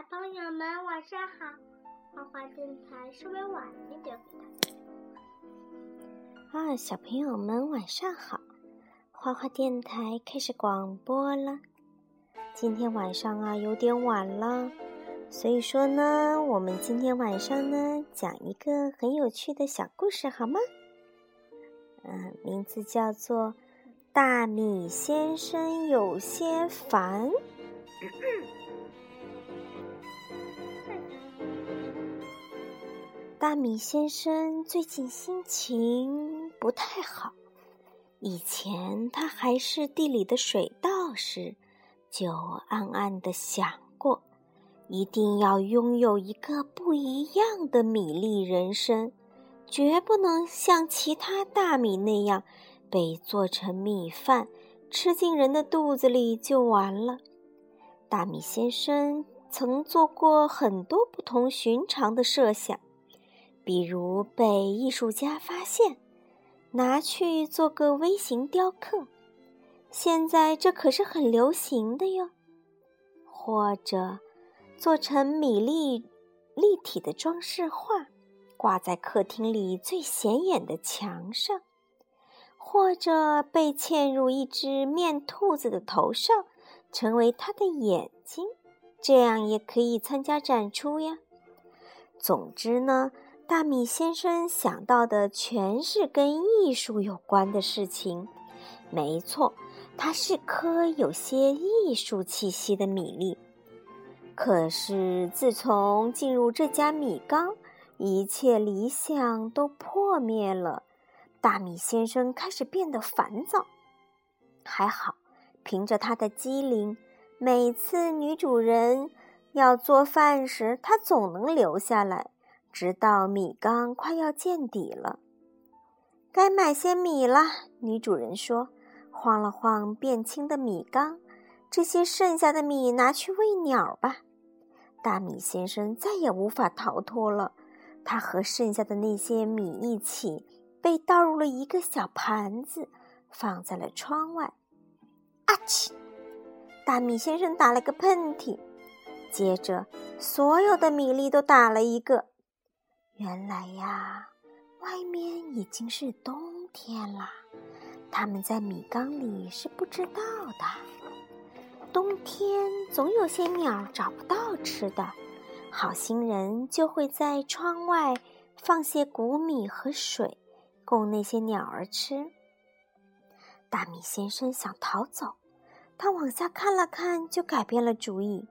小朋友们晚上好，花花电台稍微晚一点给大家。啊，小朋友们晚上好，花花电台开始广播了。今天晚上啊有点晚了，所以说呢，我们今天晚上呢讲一个很有趣的小故事，好吗？嗯，名字叫做《大米先生有些烦》。大米先生最近心情不太好。以前他还是地里的水稻时，就暗暗的想过，一定要拥有一个不一样的米粒人生，绝不能像其他大米那样被做成米饭，吃进人的肚子里就完了。大米先生曾做过很多不同寻常的设想。比如被艺术家发现，拿去做个微型雕刻，现在这可是很流行的哟。或者做成米粒立体的装饰画，挂在客厅里最显眼的墙上；或者被嵌入一只面兔子的头上，成为它的眼睛，这样也可以参加展出呀。总之呢。大米先生想到的全是跟艺术有关的事情。没错，它是颗有些艺术气息的米粒。可是自从进入这家米缸，一切理想都破灭了。大米先生开始变得烦躁。还好，凭着他的机灵，每次女主人要做饭时，他总能留下来。直到米缸快要见底了，该买些米了。女主人说：“晃了晃变轻的米缸，这些剩下的米拿去喂鸟吧。”大米先生再也无法逃脱了，他和剩下的那些米一起被倒入了一个小盘子，放在了窗外。啊嚏！大米先生打了个喷嚏，接着所有的米粒都打了一个。原来呀，外面已经是冬天啦。他们在米缸里是不知道的。冬天总有些鸟找不到吃的，好心人就会在窗外放些谷米和水，供那些鸟儿吃。大米先生想逃走，他往下看了看，就改变了主意。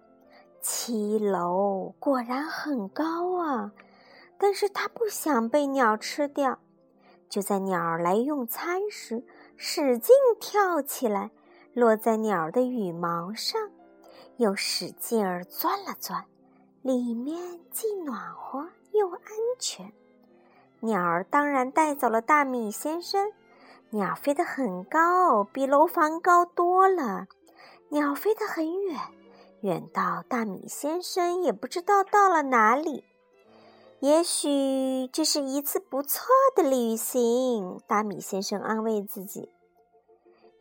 七楼果然很高啊！但是他不想被鸟吃掉，就在鸟儿来用餐时，使劲跳起来，落在鸟儿的羽毛上，又使劲儿钻了钻，里面既暖和又安全。鸟儿当然带走了大米先生。鸟飞得很高，比楼房高多了。鸟飞得很远，远到大米先生也不知道到了哪里。也许这是一次不错的旅行，大米先生安慰自己。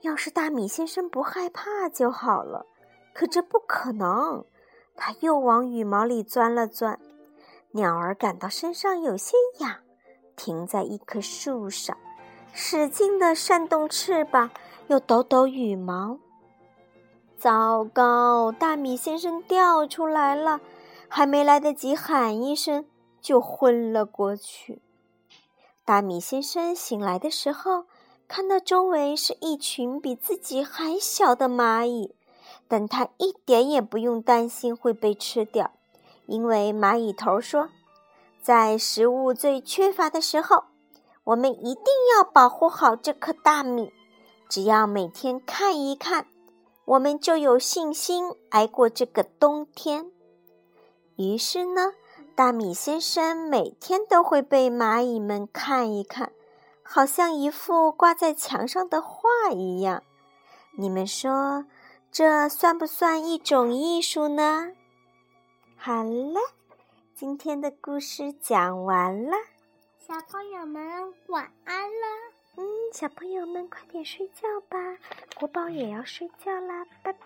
要是大米先生不害怕就好了，可这不可能。他又往羽毛里钻了钻，鸟儿感到身上有些痒，停在一棵树上，使劲地扇动翅膀，又抖抖羽毛。糟糕，大米先生掉出来了，还没来得及喊一声。就昏了过去。大米先生醒来的时候，看到周围是一群比自己还小的蚂蚁，但他一点也不用担心会被吃掉，因为蚂蚁头说：“在食物最缺乏的时候，我们一定要保护好这颗大米。只要每天看一看，我们就有信心挨过这个冬天。”于是呢。大米先生每天都会被蚂蚁们看一看，好像一幅挂在墙上的画一样。你们说，这算不算一种艺术呢？好了，今天的故事讲完了，小朋友们晚安了。嗯，小朋友们快点睡觉吧，国宝也要睡觉啦，拜拜。